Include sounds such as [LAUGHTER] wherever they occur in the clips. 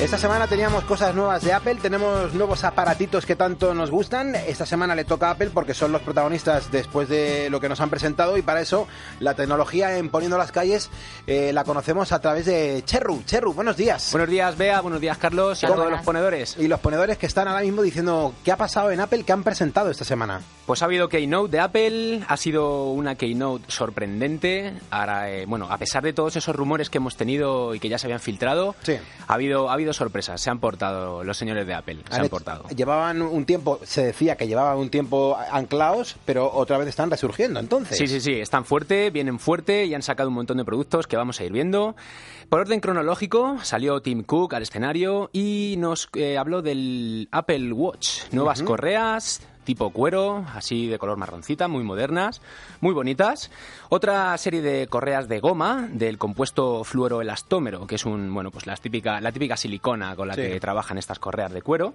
Esta semana teníamos cosas nuevas de Apple, tenemos nuevos aparatitos que tanto nos gustan. Esta semana le toca a Apple porque son los protagonistas después de lo que nos han presentado y para eso la tecnología en Poniendo las Calles eh, la conocemos a través de Cherru. Cherru, buenos días. Buenos días, Bea, buenos días, Carlos, y a todos los ponedores. Y los ponedores que están ahora mismo diciendo qué ha pasado en Apple, qué han presentado esta semana. Pues ha habido Keynote de Apple, ha sido una Keynote sorprendente. Ahora, eh, bueno, a pesar de todos esos rumores que hemos tenido y que ya se habían filtrado, Sí. ha habido ha habido sorpresas. Se han portado los señores de Apple, se han Han- portado. Llevaban un tiempo, se decía que llevaban un tiempo anclados, pero otra vez están resurgiendo, entonces. Sí, sí, sí, están fuerte, vienen fuerte y han sacado un montón de productos que vamos a ir viendo. Por orden cronológico, salió Tim Cook al escenario y nos eh, habló del Apple Watch. Nuevas correas tipo cuero, así de color marroncita, muy modernas, muy bonitas. Otra serie de correas de goma del compuesto fluoroelastómero, que es un, bueno, pues la típica, la típica silicona con la Sí. que trabajan estas correas de cuero.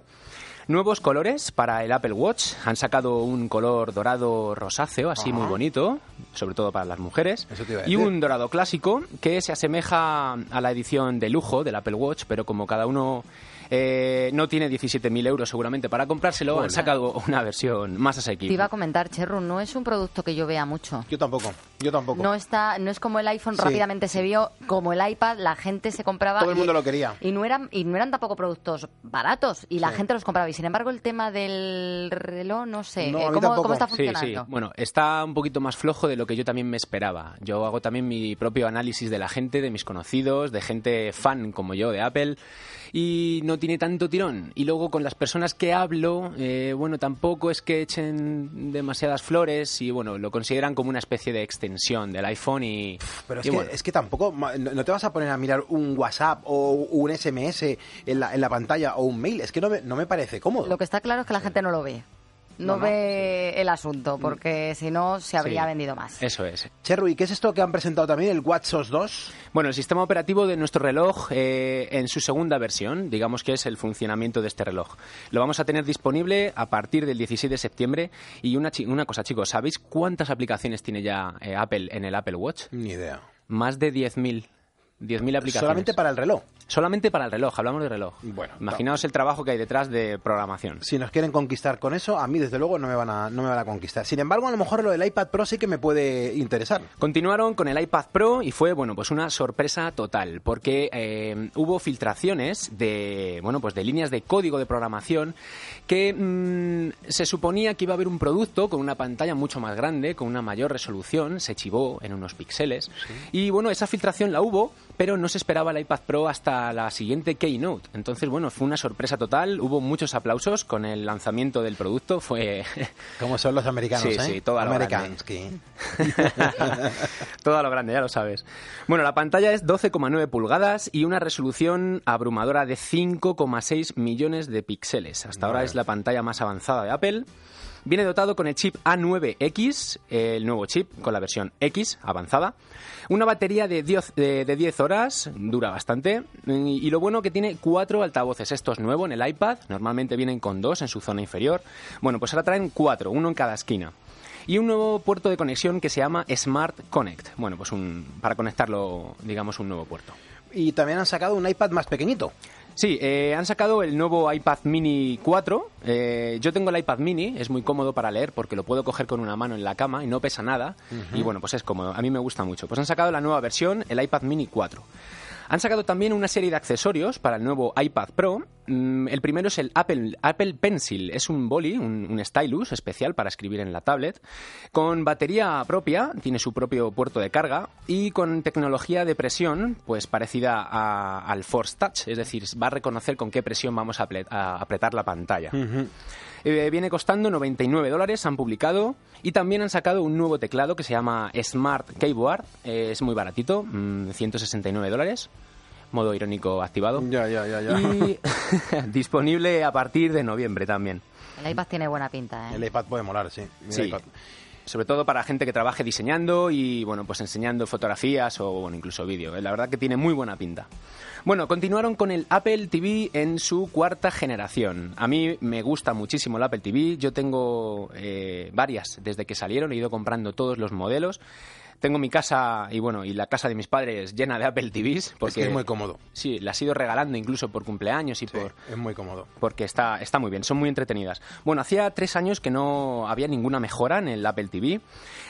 Nuevos colores para el Apple Watch. Han sacado un color dorado rosáceo, así Ajá. muy bonito, sobre todo para las mujeres. Eso te iba a Y un dorado clásico que se asemeja a la edición de lujo del Apple Watch, pero como cada uno eh, no tiene 17.000 euros seguramente para comprárselo, han sacado una versión más Te asequible. iba a comentar, Cherru, no es un producto que yo vea mucho. Yo tampoco, yo tampoco. No está, no es como el iPhone Sí. rápidamente se vio, como el iPad, la gente se compraba. Todo el y- mundo lo quería. Y no eran, y no eran tampoco productos baratos, y la Sí. gente los compraba. Y sin embargo, el tema del reloj, no sé, No, eh, ¿cómo, está Sí, sí. funcionando? Bueno, está un poquito más flojo de lo que yo también me esperaba. Yo hago también mi propio análisis de la gente, de mis conocidos, de gente fan como yo de Apple, y no tiene tanto tirón. Y luego con las personas que hablo, eh, bueno, tampoco es que echen demasiadas flores y bueno, lo consideran como una especie de extensión del iPhone y... Pero es y que, bueno. es que tampoco, no no te vas a poner a mirar un WhatsApp o un SMS en la, en la pantalla o un mail, es que no me, no me parece cómodo. Lo que está claro es que la gente no lo ve. No, No, no, ve el asunto, porque si no se habría Sí. vendido más. Eso es. Cherru, ¿y qué es esto que han presentado también, el WatchOS 2? Bueno, el sistema operativo de nuestro reloj eh, en su segunda versión, digamos que es el funcionamiento de este reloj. Lo vamos a tener disponible a partir del 16 de septiembre. Y una, chi- una cosa, chicos, ¿sabéis cuántas aplicaciones tiene ya eh, Apple en el Apple Watch? Ni idea. Más de 10.000. 10.000 aplicaciones. Solamente para el reloj. Solamente para el reloj, hablamos de reloj. Bueno, Imaginaos el trabajo que hay detrás de programación. Si nos quieren conquistar con eso, a mí desde luego no me van a, no me van a conquistar. Sin embargo, a lo mejor lo del iPad Pro sí que me puede interesar. Continuaron con el iPad Pro y fue bueno pues una sorpresa total porque eh, hubo filtraciones de bueno pues de líneas de código de programación que mm, se suponía que iba a haber un producto con una pantalla mucho más grande con una mayor resolución se chivó en unos píxeles y bueno esa filtración la hubo pero no se esperaba el iPad Pro hasta la siguiente Keynote entonces bueno fue una sorpresa total hubo muchos aplausos con el lanzamiento del producto fue [LAUGHS] Como son los americanos, Sí, ¿eh? sí, todo a lo que- [LAUGHS] Todo a lo grande, ya lo sabes. Bueno, la pantalla es 12,9 pulgadas y una resolución abrumadora de 5,6 millones de píxeles. Hasta ahora es la pantalla más avanzada de Apple. Viene dotado con el chip A9X, el nuevo chip con la versión X avanzada. Una batería de 10, de, de 10 horas, dura bastante. Y, y lo bueno que tiene cuatro altavoces. Esto es nuevo en el iPad. Normalmente vienen con dos en su zona inferior. Bueno, pues ahora traen cuatro, uno en cada esquina y un nuevo puerto de conexión que se llama Smart Connect. Bueno, pues un, para conectarlo, digamos, un nuevo puerto. Y también han sacado un iPad más pequeñito. Sí, eh, han sacado el nuevo iPad Mini 4. Eh, yo tengo el iPad Mini, es muy cómodo para leer porque lo puedo coger con una mano en la cama y no pesa nada. Y bueno, pues es cómodo. A mí me gusta mucho. Pues han sacado la nueva versión, el iPad Mini 4. Han sacado también una serie de accesorios para el nuevo iPad Pro. Mm, el primero es el Apple, Apple Pencil. Es un boli, un, stylus especial para escribir en la tablet. Con batería propia, tiene su propio puerto de carga. Y con tecnología de presión, pues parecida al Force Touch. Es decir, va a reconocer con qué presión vamos a apretar la pantalla. Eh, viene costando 99 dólares, han publicado. Y también han sacado un nuevo teclado que se llama Smart Keyboard. Eh, es muy baratito, mm, 169 dólares. Modo irónico activado. Ya, ya, ya, Y [LAUGHS] disponible a partir de noviembre también. El iPad tiene buena pinta, ¿eh? El iPad puede molar, sí. El Sí. iPad. Sobre todo para gente que trabaje diseñando y bueno, pues enseñando fotografías o bueno, incluso vídeo. La verdad que tiene muy buena pinta. Bueno, continuaron con el Apple TV en su cuarta generación. A mí me gusta muchísimo el Apple TV. Yo tengo eh, varias desde que salieron, he ido comprando todos los modelos. Tengo mi casa y bueno, y la casa de mis padres llena de Apple TVs. Porque, es que es muy cómodo. Sí, la he ido regalando incluso por cumpleaños y Sí, por... es muy cómodo. Porque está, está muy bien, son muy entretenidas. Bueno, hacía tres años que no había ninguna mejora en el Apple TV.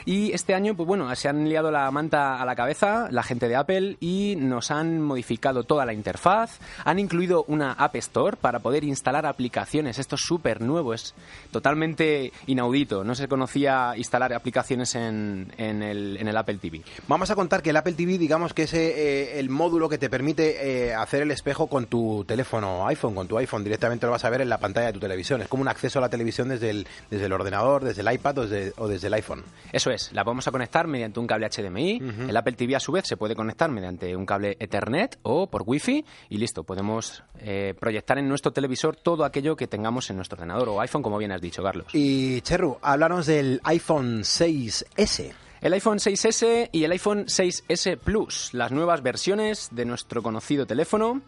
Y este año, pues bueno, se han liado la manta a la cabeza la gente de Apple y nos han modificado toda la interfaz. Han incluido una App Store para poder instalar aplicaciones. Esto es súper nuevo, es totalmente inaudito. No se conocía instalar aplicaciones en, en el, en el Apple TV. Vamos a contar que el Apple TV, digamos que es eh, el módulo que te permite eh, hacer el espejo con tu teléfono iPhone, con tu iPhone. Directamente lo vas a ver en la pantalla de tu televisión. Es como un acceso a la televisión desde el, desde el ordenador, desde el iPad o desde, o desde el iPhone. Eso es, la vamos a conectar mediante un cable HDMI. El Apple TV a su vez se puede conectar mediante un cable Ethernet o por Wi-Fi y listo, podemos eh, proyectar en nuestro televisor todo aquello que tengamos en nuestro ordenador o iPhone, como bien has dicho, Carlos. Y Cherru, háblanos del iPhone 6S. El iPhone 6S y el iPhone 6S Plus, las nuevas versiones de nuestro conocido teléfono.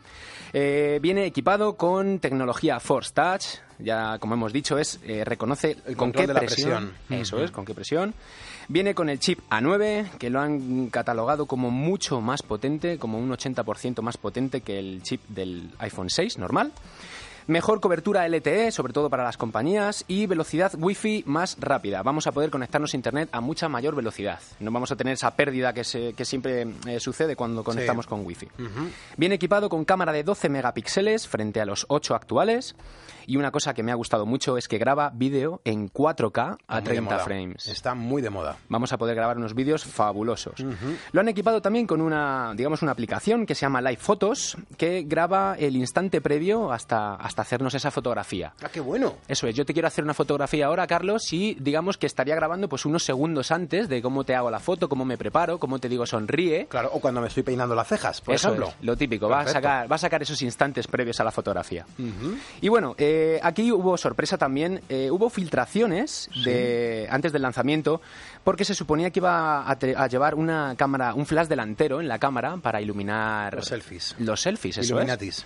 Eh, viene equipado con tecnología Force Touch, ya como hemos dicho, es eh, reconoce El con qué de la presión. presión. Eso es, con qué presión. Viene con el chip A9, que lo han catalogado como mucho más potente, como un 80% más potente que el chip del iPhone 6 normal. Mejor cobertura LTE, sobre todo para las compañías, y velocidad Wi-Fi más rápida. Vamos a poder conectarnos a Internet a mucha mayor velocidad. No vamos a tener esa pérdida que, se- que siempre eh, sucede cuando conectamos con Wi-Fi. Viene equipado con cámara de 12 megapíxeles frente a los 8 actuales. Y una cosa que me ha gustado mucho es que graba vídeo en 4K a Muy de 30 moda. frames Está muy de moda. vamos a poder grabar unos vídeos fabulosos. Lo han equipado también con una, digamos, una aplicación que se llama Live Photos, que graba el instante previo hasta, hasta hacernos esa fotografía. Ah, qué bueno. Eso es, yo te quiero hacer una fotografía ahora, Carlos, y digamos que estaría grabando pues unos segundos antes de cómo te hago la foto, cómo me preparo, cómo te digo sonríe. Claro, o cuando me estoy peinando las cejas, por Eso ejemplo. es, lo típico, va a, sacar, va a sacar esos instantes previos a la fotografía. Y bueno, eh, aquí hubo sorpresa también, eh, hubo filtraciones de, antes del lanzamiento, porque se suponía que iba a, te- a llevar una cámara, un flash delantero en la cámara para iluminar Los selfies. Los selfies, eso es.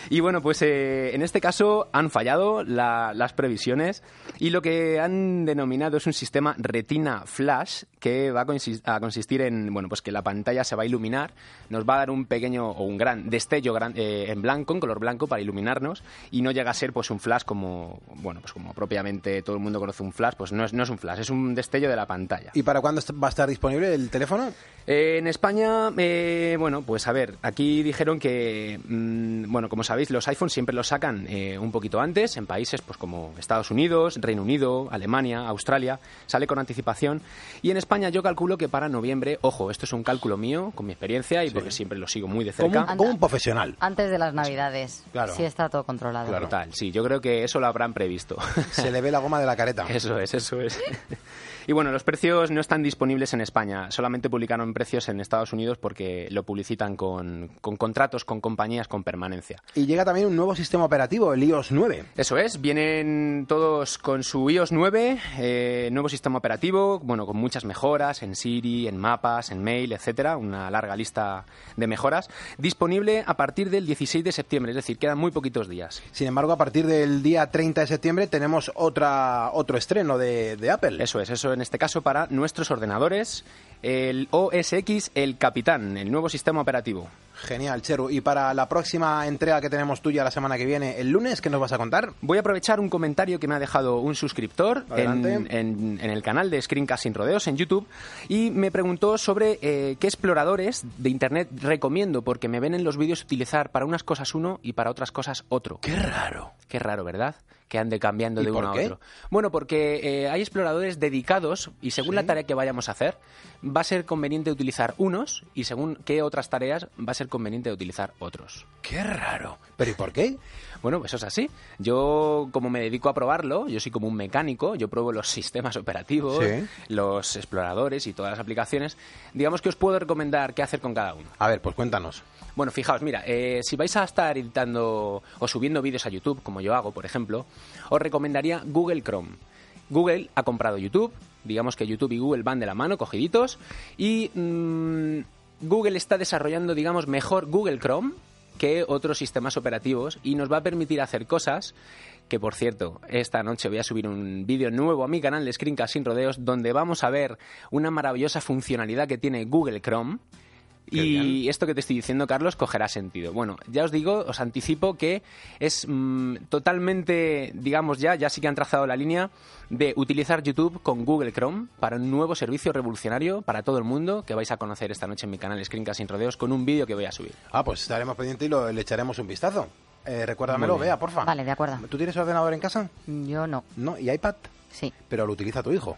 Y bueno, pues eh, en este caso han fallado la- las previsiones y lo que han denominado es un sistema retina flash que va a, consis- a consistir en, bueno, pues que la pantalla se va a iluminar, nos va a dar un pequeño o un gran destello gran- eh, en blanco, en color blanco para iluminarnos y no llega a ser pues un flash como, bueno, pues como propiamente todo el mundo conoce un flash, pues no es, no es un flash, es un destello de la pantalla. ¿Y para cuándo va a estar disponible el teléfono? Eh, en España, bueno, pues a ver, aquí dijeron que, mm, bueno, como sabéis, los iPhones siempre los sacan eh, un poquito antes, en países pues como Estados Unidos, Reino Unido, Alemania, Australia, sale con anticipación. Y en España yo calculo que para noviembre, ojo, esto es un cálculo mío, con mi experiencia y porque siempre lo sigo muy de cerca. como un profesional. Antes de las Navidades. Claro. Sí, está todo controlado. Claro. Total, sí, yo creo que eso lo habrán previsto. Se le ve la goma de la careta. [LAUGHS] Eso es, eso es. [LAUGHS] Y bueno, los precios no están disponibles en España, solamente publicaron precios en Estados Unidos porque lo publicitan con, con contratos con compañías con permanencia. Y llega también un nuevo sistema operativo, el iOS 9. Eso es, vienen todos con su iOS 9, eh, nuevo sistema operativo, bueno, con muchas mejoras en Siri, en mapas, en mail, etcétera, una larga lista de mejoras, disponible a partir del 16 de septiembre, es decir, quedan muy poquitos días. Sin embargo, a partir del día 30 de septiembre tenemos otra, otro estreno de, de Apple. Eso es, eso en este caso para nuestros ordenadores, el OS X, el Capitán, el nuevo sistema operativo. Genial, Cheru. Y para la próxima entrega que tenemos tuya la semana que viene, el lunes, ¿qué nos vas a contar? Voy a aprovechar un comentario que me ha dejado un suscriptor en, en el canal de Screencast Sin Rodeos en YouTube y me preguntó sobre eh, qué exploradores de Internet recomiendo porque me ven en los vídeos utilizar para unas cosas uno y para otras cosas otro. Qué raro. Qué raro, ¿verdad? Que ande cambiando ¿Y de uno a otro. Bueno, porque eh, hay exploradores dedicados y según la tarea que vayamos a hacer, va a ser conveniente utilizar unos y según qué otras tareas va a ser conveniente utilizar otros. Qué raro. ¿Pero y por qué? [LAUGHS] Bueno, eso es así. Yo, como me dedico a probarlo, yo soy como un mecánico, yo pruebo los sistemas operativos, Sí. los exploradores y todas las aplicaciones. Digamos que os puedo recomendar qué hacer con cada uno. A ver, pues cuéntanos. Bueno, fijaos, mira, eh, si vais a estar editando o subiendo vídeos a YouTube, como yo hago, por ejemplo, os recomendaría Google Chrome. Google ha comprado YouTube, digamos que YouTube y Google van de la mano, cogiditos, y mm, Google está desarrollando, digamos, mejor Google Chrome que otros sistemas operativos y nos va a permitir hacer cosas que por cierto, esta noche voy a subir un vídeo nuevo a mi canal de Screencast sin rodeos donde vamos a ver una maravillosa funcionalidad que tiene Google Chrome. Y esto que te estoy diciendo, Carlos, cogerá sentido. Bueno, ya os digo, os anticipo que es mm, totalmente, digamos ya, ya sí que han trazado la línea de utilizar YouTube con Google Chrome para un nuevo servicio revolucionario para todo el mundo que vais a conocer esta noche en mi canal Screencast sin rodeos con un vídeo que voy a subir. Ah, pues estaremos pendientes y lo, le echaremos un vistazo. Eh, recuérdamelo, vea, porfa. Vale, de acuerdo. ¿Tú tienes ordenador en casa? Yo no. ¿No? ¿Y iPad? Sí. Pero lo utiliza tu hijo.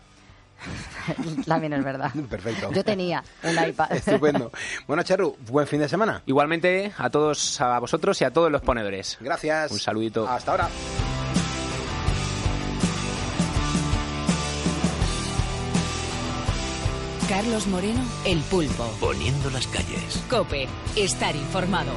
[LAUGHS] También es verdad. Perfecto. Yo tenía un iPad. [LAUGHS] Estupendo. Bueno, Charru, buen fin de semana. Igualmente a todos, a vosotros y a todos los ponedores. Gracias. Un saludito. Hasta ahora. Carlos Moreno, El Pulpo. Poniendo las calles. Cope, estar informado.